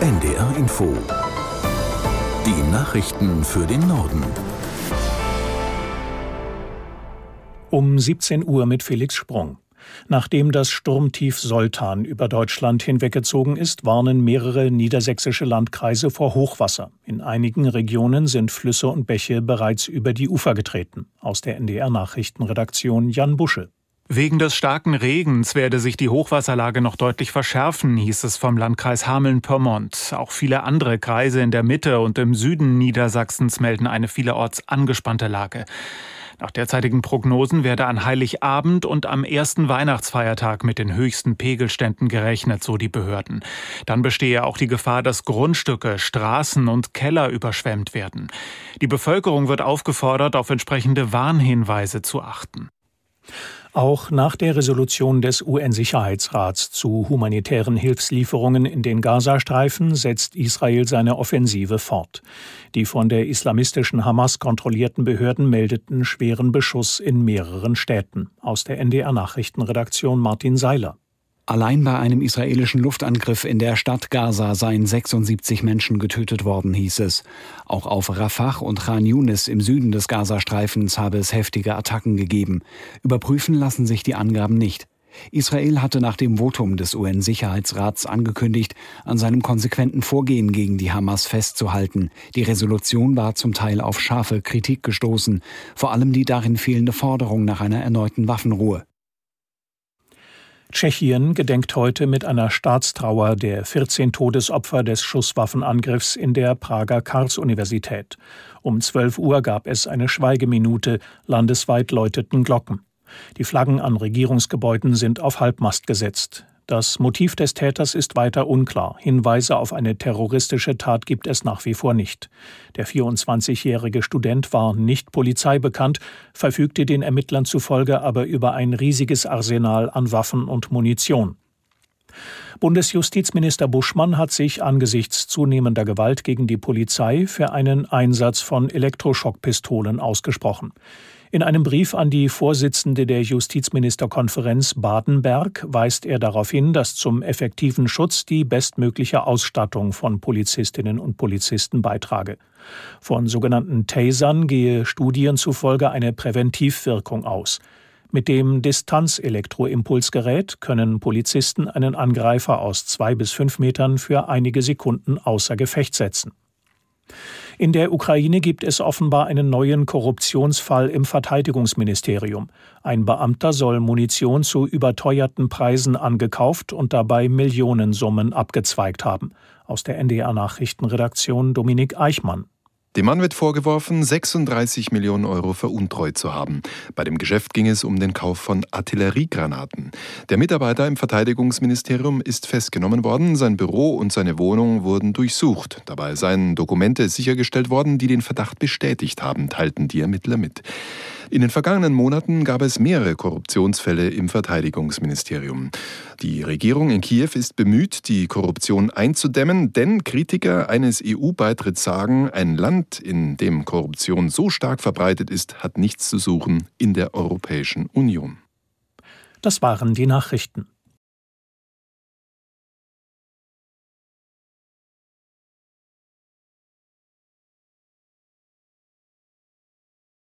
NDR Info. Die Nachrichten für den Norden. Um 17 Uhr mit Felix Sprung. Nachdem das Sturmtief Soltan über Deutschland hinweggezogen ist, warnen mehrere niedersächsische Landkreise vor Hochwasser. In einigen Regionen sind Flüsse und Bäche bereits über die Ufer getreten. Aus der NDR Nachrichtenredaktion Jan Busche. Wegen des starken Regens werde sich die Hochwasserlage noch deutlich verschärfen, hieß es vom Landkreis Hameln-Pyrmont. Auch viele andere Kreise in der Mitte und im Süden Niedersachsens melden eine vielerorts angespannte Lage. Nach derzeitigen Prognosen werde an Heiligabend und am ersten Weihnachtsfeiertag mit den höchsten Pegelständen gerechnet, so die Behörden. Dann bestehe auch die Gefahr, dass Grundstücke, Straßen und Keller überschwemmt werden. Die Bevölkerung wird aufgefordert, auf entsprechende Warnhinweise zu achten. Auch nach der Resolution des UN-Sicherheitsrats zu humanitären Hilfslieferungen in den Gazastreifen setzt Israel seine Offensive fort. Die von der islamistischen Hamas kontrollierten Behörden meldeten schweren Beschuss in mehreren Städten. Aus der NDR Nachrichtenredaktion Martin Seiler. Allein bei einem israelischen Luftangriff in der Stadt Gaza seien 76 Menschen getötet worden, hieß es. Auch auf Rafah und Khan Yunis im Süden des Gazastreifens habe es heftige Attacken gegeben. Überprüfen lassen sich die Angaben nicht. Israel hatte nach dem Votum des UN-Sicherheitsrats angekündigt, an seinem konsequenten Vorgehen gegen die Hamas festzuhalten. Die Resolution war zum Teil auf scharfe Kritik gestoßen, vor allem die darin fehlende Forderung nach einer erneuten Waffenruhe. Tschechien gedenkt heute mit einer Staatstrauer der 14 Todesopfer des Schusswaffenangriffs in der Prager Karls-Universität. Um 12 Uhr gab es eine Schweigeminute, landesweit läuteten Glocken. Die Flaggen an Regierungsgebäuden sind auf Halbmast gesetzt. Das Motiv des Täters ist weiter unklar. Hinweise auf eine terroristische Tat gibt es nach wie vor nicht. Der 24-jährige Student war nicht polizeibekannt, verfügte den Ermittlern zufolge aber über ein riesiges Arsenal an Waffen und Munition. Bundesjustizminister Buschmann hat sich angesichts zunehmender Gewalt gegen die Polizei für einen Einsatz von Elektroschockpistolen ausgesprochen. In einem Brief an die Vorsitzende der Justizministerkonferenz Badenberg weist er darauf hin, dass zum effektiven Schutz die bestmögliche Ausstattung von Polizistinnen und Polizisten beitrage. Von sogenannten Tasern gehe Studien zufolge eine Präventivwirkung aus. Mit dem Distanzelektroimpulsgerät können Polizisten einen Angreifer aus zwei bis fünf Metern für einige Sekunden außer Gefecht setzen. In der Ukraine gibt es offenbar einen neuen Korruptionsfall im Verteidigungsministerium. Ein Beamter soll Munition zu überteuerten Preisen angekauft und dabei Millionensummen abgezweigt haben. Aus der NDR Nachrichtenredaktion Dominik Eichmann. Dem Mann wird vorgeworfen, 36 Millionen Euro veruntreut zu haben. Bei dem Geschäft ging es um den Kauf von Artilleriegranaten. Der Mitarbeiter im Verteidigungsministerium ist festgenommen worden, sein Büro und seine Wohnung wurden durchsucht. Dabei seien Dokumente sichergestellt worden, die den Verdacht bestätigt haben, teilten die Ermittler mit. In den vergangenen Monaten gab es mehrere Korruptionsfälle im Verteidigungsministerium. Die Regierung in Kiew ist bemüht, die Korruption einzudämmen, denn Kritiker eines EU-Beitritts sagen, ein Land, in dem Korruption so stark verbreitet ist, hat nichts zu suchen in der Europäischen Union. Das waren die Nachrichten.